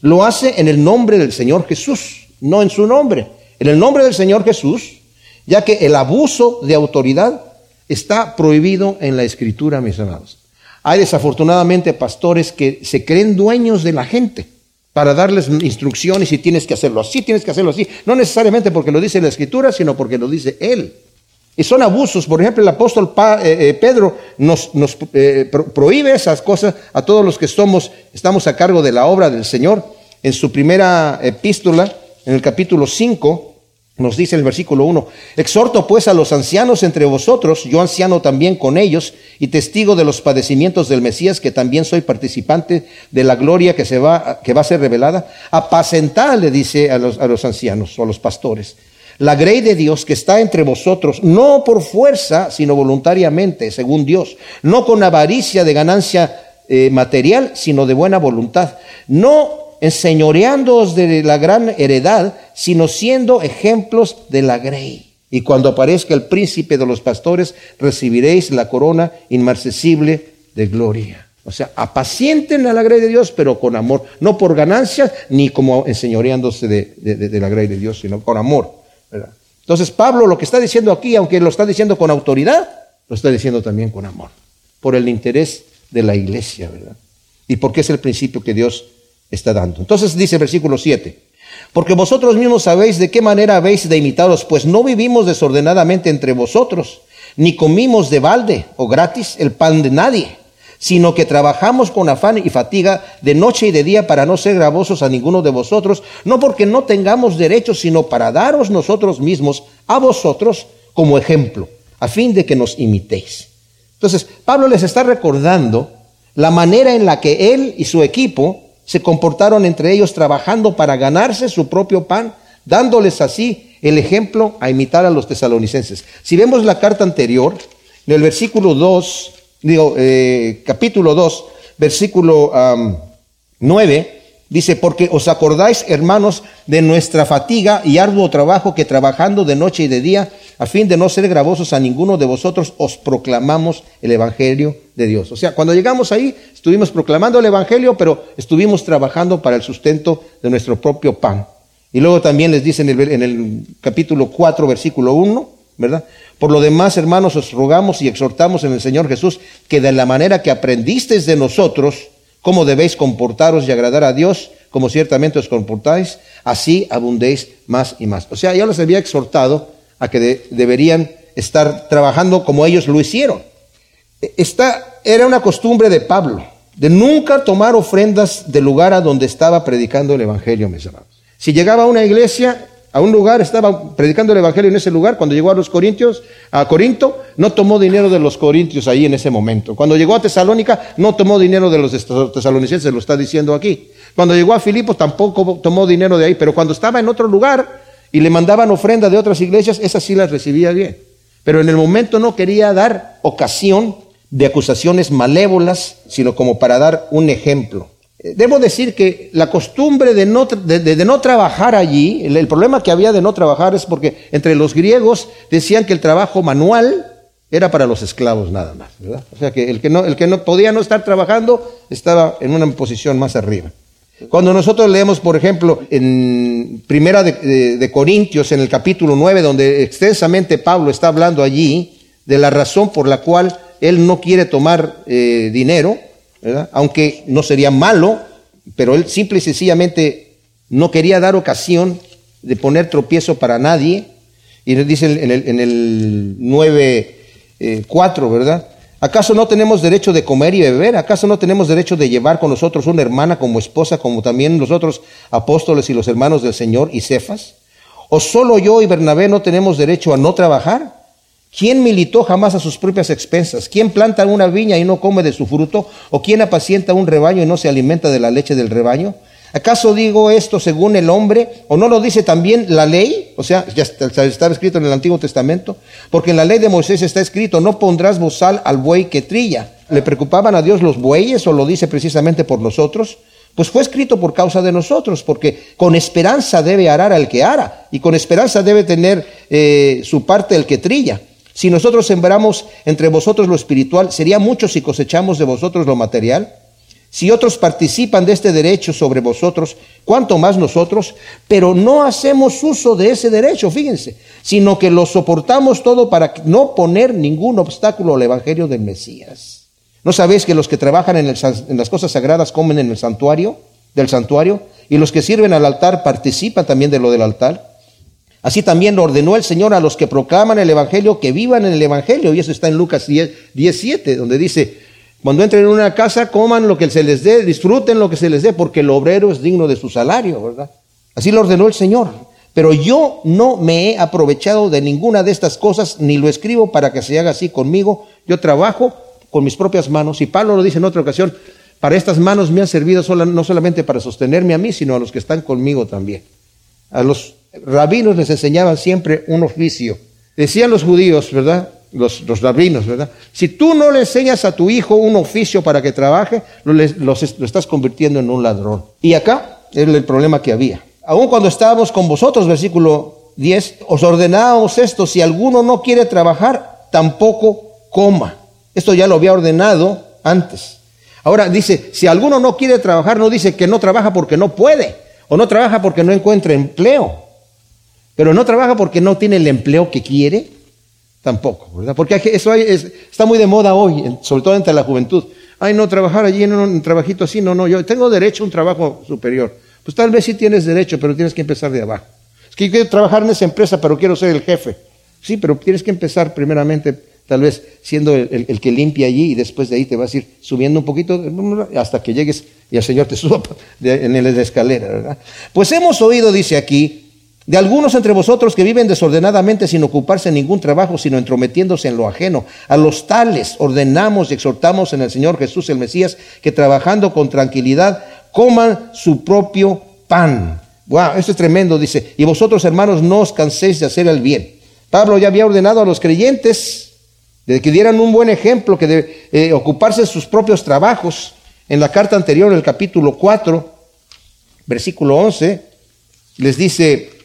lo hace en el nombre del Señor Jesús, no en su nombre en el nombre del Señor Jesús, ya que el abuso de autoridad está prohibido en la escritura, mis amados. Hay desafortunadamente pastores que se creen dueños de la gente para darles instrucciones y tienes que hacerlo así, tienes que hacerlo así. No necesariamente porque lo dice la escritura, sino porque lo dice Él. Y son abusos. Por ejemplo, el apóstol eh, eh, Pedro nos, eh, prohíbe esas cosas a todos los que somos, estamos a cargo de la obra del Señor. En su primera epístola, en el capítulo 5, nos dice el versículo 1, exhorto pues a los ancianos entre vosotros, yo anciano también con ellos, y testigo de los padecimientos del Mesías, que también soy participante de la gloria que, se va, que va a ser revelada, apacentad, le dice a los, a los ancianos o a los pastores, la grey de Dios que está entre vosotros, no por fuerza, sino voluntariamente, según Dios, no con avaricia de ganancia eh, material, sino de buena voluntad, no enseñoreándoos de la gran heredad, sino siendo ejemplos de la grey. Y cuando aparezca el príncipe de los pastores, recibiréis la corona inmarcesible de gloria. O sea, apacienten a la grey de Dios, pero con amor, no por ganancia, ni como enseñoreándose de, la grey de Dios, sino con amor. Entonces Pablo lo que está diciendo aquí, aunque lo está diciendo con autoridad, lo está diciendo también con amor, por el interés de la iglesia, ¿verdad? Y porque es el principio que Dios está dando. Entonces dice el versículo 7, porque vosotros mismos sabéis de qué manera habéis de imitaros, pues no vivimos desordenadamente entre vosotros, ni comimos de balde o gratis el pan de nadie, sino que trabajamos con afán y fatiga de noche y de día para no ser gravosos a ninguno de vosotros, no porque no tengamos derechos, sino para daros nosotros mismos a vosotros como ejemplo, a fin de que nos imitéis. Entonces, Pablo les está recordando la manera en la que él y su equipo se comportaron entre ellos trabajando para ganarse su propio pan, dándoles así el ejemplo a imitar a los tesalonicenses. Si vemos la carta anterior, en el versículo 2, digo, eh, capítulo 2, versículo 9, Dice, porque os acordáis, hermanos, de nuestra fatiga y arduo trabajo que trabajando de noche y de día, a fin de no ser gravosos a ninguno de vosotros, os proclamamos el Evangelio de Dios. O sea, cuando llegamos ahí, estuvimos proclamando el Evangelio, pero estuvimos trabajando para el sustento de nuestro propio pan. Y luego también les dice en el, capítulo 4, versículo 1, ¿verdad? Por lo demás, hermanos, os rogamos y exhortamos en el Señor Jesús que de la manera que aprendisteis de nosotros, cómo debéis comportaros y agradar a Dios, como ciertamente os comportáis, así abundéis más y más. O sea, ya los había exhortado a que deberían estar trabajando como ellos lo hicieron. Esta era una costumbre de Pablo, de nunca tomar ofrendas del lugar a donde estaba predicando el Evangelio, mis hermanos. Si llegaba a una iglesia, a un lugar, estaba predicando el Evangelio en ese lugar, cuando llegó a los Corintios, a Corinto, no tomó dinero de los Corintios ahí en ese momento. Cuando llegó a Tesalónica, no tomó dinero de los tesalonicenses, lo está diciendo aquí. Cuando llegó a Filipos tampoco tomó dinero de ahí, pero cuando estaba en otro lugar y le mandaban ofrenda de otras iglesias, esas sí las recibía bien. Pero en el momento no quería dar ocasión de acusaciones malévolas, sino como para dar un ejemplo. Debo decir que la costumbre de no, de, no trabajar allí, el, problema que había de no trabajar es porque entre los griegos decían que el trabajo manual era para los esclavos nada más, ¿verdad? O sea que el que no, el que no podía no estar trabajando estaba en una posición más arriba. Cuando nosotros leemos, por ejemplo, en Primera de, Corintios, en el capítulo 9, donde extensamente Pablo está hablando allí de la razón por la cual él no quiere tomar eh, dinero, aunque no sería malo, pero él simple y sencillamente no quería dar ocasión de poner tropiezo para nadie. Y dice en el, en el 9, eh, ¿verdad? ¿Acaso no tenemos derecho de comer y beber? ¿Acaso no tenemos derecho de llevar con nosotros una hermana como esposa, como también los otros apóstoles y los hermanos del Señor y Cefas? ¿O solo yo y Bernabé no tenemos derecho a no trabajar? ¿Quién militó jamás a sus propias expensas? ¿Quién planta una viña y no come de su fruto? ¿O quién apacienta un rebaño y no se alimenta de la leche del rebaño? ¿Acaso digo esto según el hombre? ¿O no lo dice también la ley? O sea, ya estaba escrito en el Antiguo Testamento. Porque en la ley de Moisés está escrito, no pondrás bozal al buey que trilla. ¿Le preocupaban a Dios los bueyes o lo dice precisamente por nosotros? Pues fue escrito por causa de nosotros, porque con esperanza debe arar al que ara, y con esperanza debe tener eh, su parte el que trilla. Si nosotros sembramos entre vosotros lo espiritual, ¿sería mucho si cosechamos de vosotros lo material? Si otros participan de este derecho sobre vosotros, ¿cuánto más nosotros? Pero no hacemos uso de ese derecho, fíjense, sino que lo soportamos todo para no poner ningún obstáculo al Evangelio del Mesías. ¿No sabéis que los que trabajan en, en las cosas sagradas comen en el santuario, del santuario, y los que sirven al altar participan también de lo del altar? Así también lo ordenó el Señor a los que proclaman el Evangelio que vivan en el Evangelio, y eso está en Lucas 10, 17, donde dice, cuando entren en una casa, coman lo que se les dé, disfruten lo que se les dé, porque el obrero es digno de su salario, ¿verdad? Así lo ordenó el Señor. Pero yo no me he aprovechado de ninguna de estas cosas, ni lo escribo para que se haga así conmigo. Yo trabajo con mis propias manos. Y Pablo lo dice en otra ocasión, para estas manos me han servido no solamente para sostenerme a mí, sino a los que están conmigo también. A los rabinos les enseñaban siempre un oficio. Decían los judíos, ¿verdad? los, rabinos, ¿verdad? Si tú no le enseñas a tu hijo un oficio para que trabaje, lo, estás convirtiendo en un ladrón. Y acá es el problema que había. Aun cuando estábamos con vosotros, versículo 10, os ordenábamos esto, si alguno no quiere trabajar, tampoco coma. Esto ya lo había ordenado antes. Ahora dice, si alguno no quiere trabajar, no dice que no trabaja porque no puede, o no trabaja porque no encuentra empleo, pero no trabaja porque no tiene el empleo que quiere, Tampoco, ¿verdad? Porque eso está muy de moda hoy, sobre todo entre la juventud. Ay, no, trabajar allí en un trabajito así, no, no, yo tengo derecho a un trabajo superior. Pues tal vez sí tienes derecho, pero tienes que empezar de abajo. Es que yo quiero trabajar en esa empresa, pero quiero ser el jefe. Sí, pero tienes que empezar primeramente, tal vez siendo el, que limpia allí y después de ahí te vas a ir subiendo un poquito hasta que llegues y el Señor te suba en la escalera, ¿verdad? Pues hemos oído, dice aquí, de algunos entre vosotros que viven desordenadamente sin ocuparse en ningún trabajo, sino entrometiéndose en lo ajeno. A los tales ordenamos y exhortamos en el Señor Jesús el Mesías que trabajando con tranquilidad coman su propio pan. Wow, esto es tremendo, dice. Y vosotros, hermanos, no os canséis de hacer el bien. Pablo ya había ordenado a los creyentes de que dieran un buen ejemplo, que de eh, ocuparse de sus propios trabajos. En la carta anterior, el capítulo 4, versículo 11, les dice,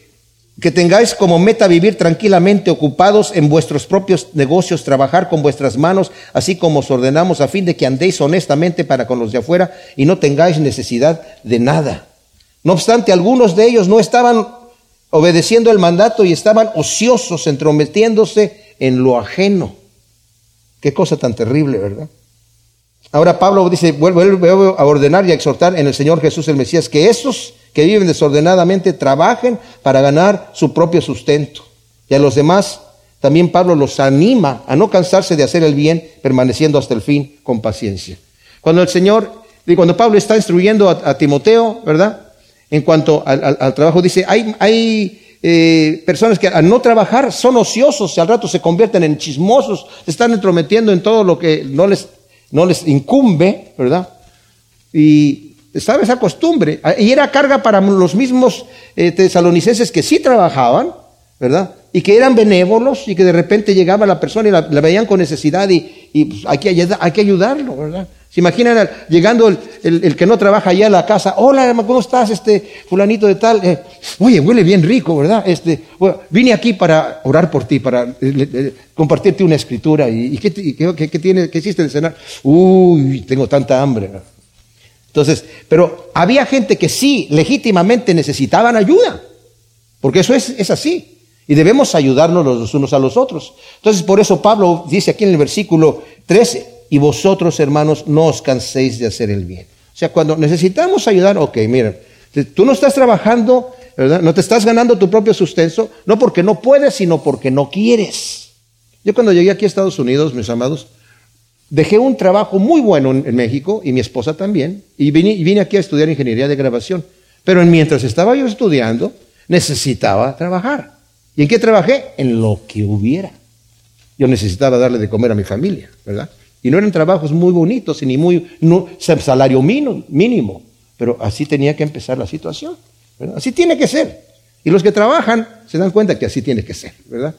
que tengáis como meta vivir tranquilamente ocupados en vuestros propios negocios, trabajar con vuestras manos, así como os ordenamos, a fin de que andéis honestamente para con los de afuera y no tengáis necesidad de nada. No obstante, algunos de ellos no estaban obedeciendo el mandato y estaban ociosos, entrometiéndose en lo ajeno. Qué cosa tan terrible, ¿verdad? Ahora Pablo dice, vuelvo a ordenar y a exhortar en el Señor Jesús el Mesías que esos que viven desordenadamente trabajen para ganar su propio sustento. Y a los demás también Pablo los anima a no cansarse de hacer el bien, permaneciendo hasta el fin con paciencia. Cuando el Señor, cuando Pablo está instruyendo a, Timoteo, ¿verdad? En cuanto al, trabajo, dice, hay, hay eh, personas que al no trabajar son ociosos y al rato se convierten en chismosos, se están entrometiendo en todo lo que no les, no les incumbe, ¿verdad? Y estaba esa costumbre. Y era carga para los mismos eh, tesalonicenses que sí trabajaban, ¿verdad? Y que eran benévolos y que de repente llegaba la persona y la, veían con necesidad y, pues, hay, que, ayudarlo, ¿verdad? ¿Se imaginan llegando el, que no trabaja allá a la casa? Hola, ¿cómo estás, este fulanito de tal? Eh, oye, huele bien rico, ¿verdad? Este, vine aquí para orar por ti, para eh, compartirte una escritura. ¿Y, qué, qué, tiene, qué hiciste de cenar? Uy, tengo tanta hambre. Entonces, pero había gente que sí, legítimamente necesitaban ayuda, porque eso es, así. Y debemos ayudarnos los unos a los otros. Entonces, por eso Pablo dice aquí en el versículo 13, y vosotros, hermanos, no os canséis de hacer el bien. O sea, cuando necesitamos ayudar, ok, miren, tú no estás trabajando. No te estás ganando tu propio sustento, no porque no puedes, sino porque no quieres. Yo cuando llegué aquí a Estados Unidos, mis amados, dejé un trabajo muy bueno en, México y mi esposa también, y vine, aquí a estudiar ingeniería de grabación. Pero mientras estaba yo estudiando, necesitaba trabajar. ¿Y en qué trabajé? En lo que hubiera. Yo necesitaba darle de comer a mi familia, ¿verdad? Y no eran trabajos muy bonitos, ni muy salario mínimo, pero así tenía que empezar la situación. Así tiene que ser. Y los que trabajan se dan cuenta que así tiene que ser, ¿verdad?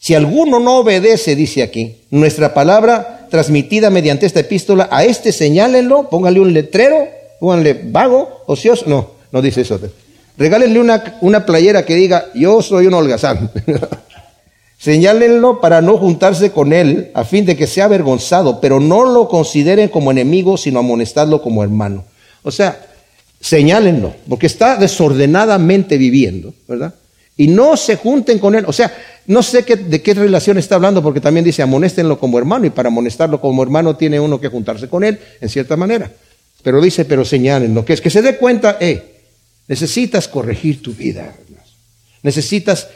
Si alguno no obedece, dice aquí, nuestra palabra transmitida mediante esta epístola, a este señálenlo, pónganle un letrero, pónganle vago, ocioso, no, no dice eso. Regálenle una, una playera que diga, yo soy un holgazán. Señálenlo para no juntarse con él, a fin de que sea avergonzado, pero no lo consideren como enemigo, sino amonestadlo como hermano. O sea, señálenlo, porque está desordenadamente viviendo, ¿verdad? Y no se junten con él. O sea, no sé de qué relación está hablando, porque también dice amonéstenlo como hermano, y para amonestarlo como hermano tiene uno que juntarse con él, en cierta manera. Pero dice, pero señálenlo, que es que se dé cuenta, eh, necesitas corregir tu vida, necesitas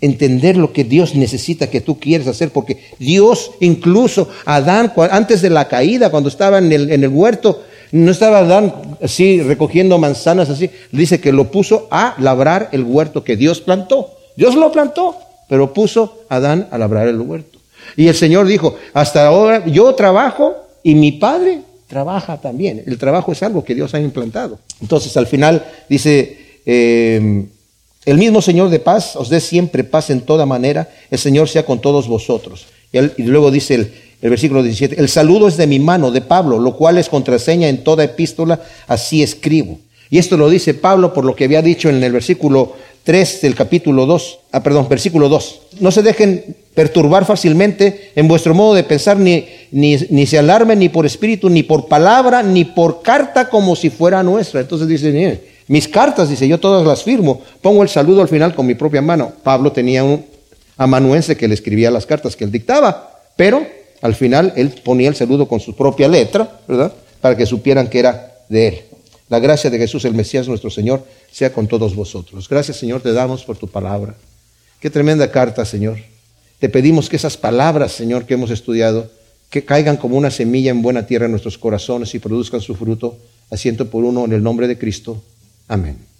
entender lo que Dios necesita que tú quieres hacer, porque Dios incluso Adán, antes de la caída, cuando estaba en el, en el huerto, no estaba Adán así recogiendo manzanas así, dice que lo puso a labrar el huerto que Dios plantó. Dios lo plantó, pero puso a Adán a labrar el huerto. Y el Señor dijo, hasta ahora yo trabajo y mi Padre trabaja también. El trabajo es algo que Dios ha implantado. Entonces al final dice... Eh, el mismo Señor de paz os dé siempre paz en toda manera. El Señor sea con todos vosotros. Y, luego dice el, el, versículo 17, el saludo es de mi mano, de Pablo, lo cual es contraseña en toda epístola, así escribo. Y esto lo dice Pablo por lo que había dicho en el versículo 3 del capítulo 2, ah, perdón, versículo 2. No se dejen perturbar fácilmente en vuestro modo de pensar, ni, ni, ni se alarmen ni por espíritu, ni por palabra, ni por carta como si fuera nuestra. Entonces dice, mis cartas, dice, yo todas las firmo. Pongo el saludo al final con mi propia mano. Pablo tenía un amanuense que le escribía las cartas que él dictaba, pero al final él ponía el saludo con su propia letra, ¿verdad? Para que supieran que era de él. La gracia de Jesús el Mesías nuestro Señor sea con todos vosotros. Gracias Señor te damos por tu palabra. Qué tremenda carta Señor. Te pedimos que esas palabras Señor que hemos estudiado, que caigan como una semilla en buena tierra en nuestros corazones y produzcan su fruto, asiento por uno en el nombre de Cristo. Amén.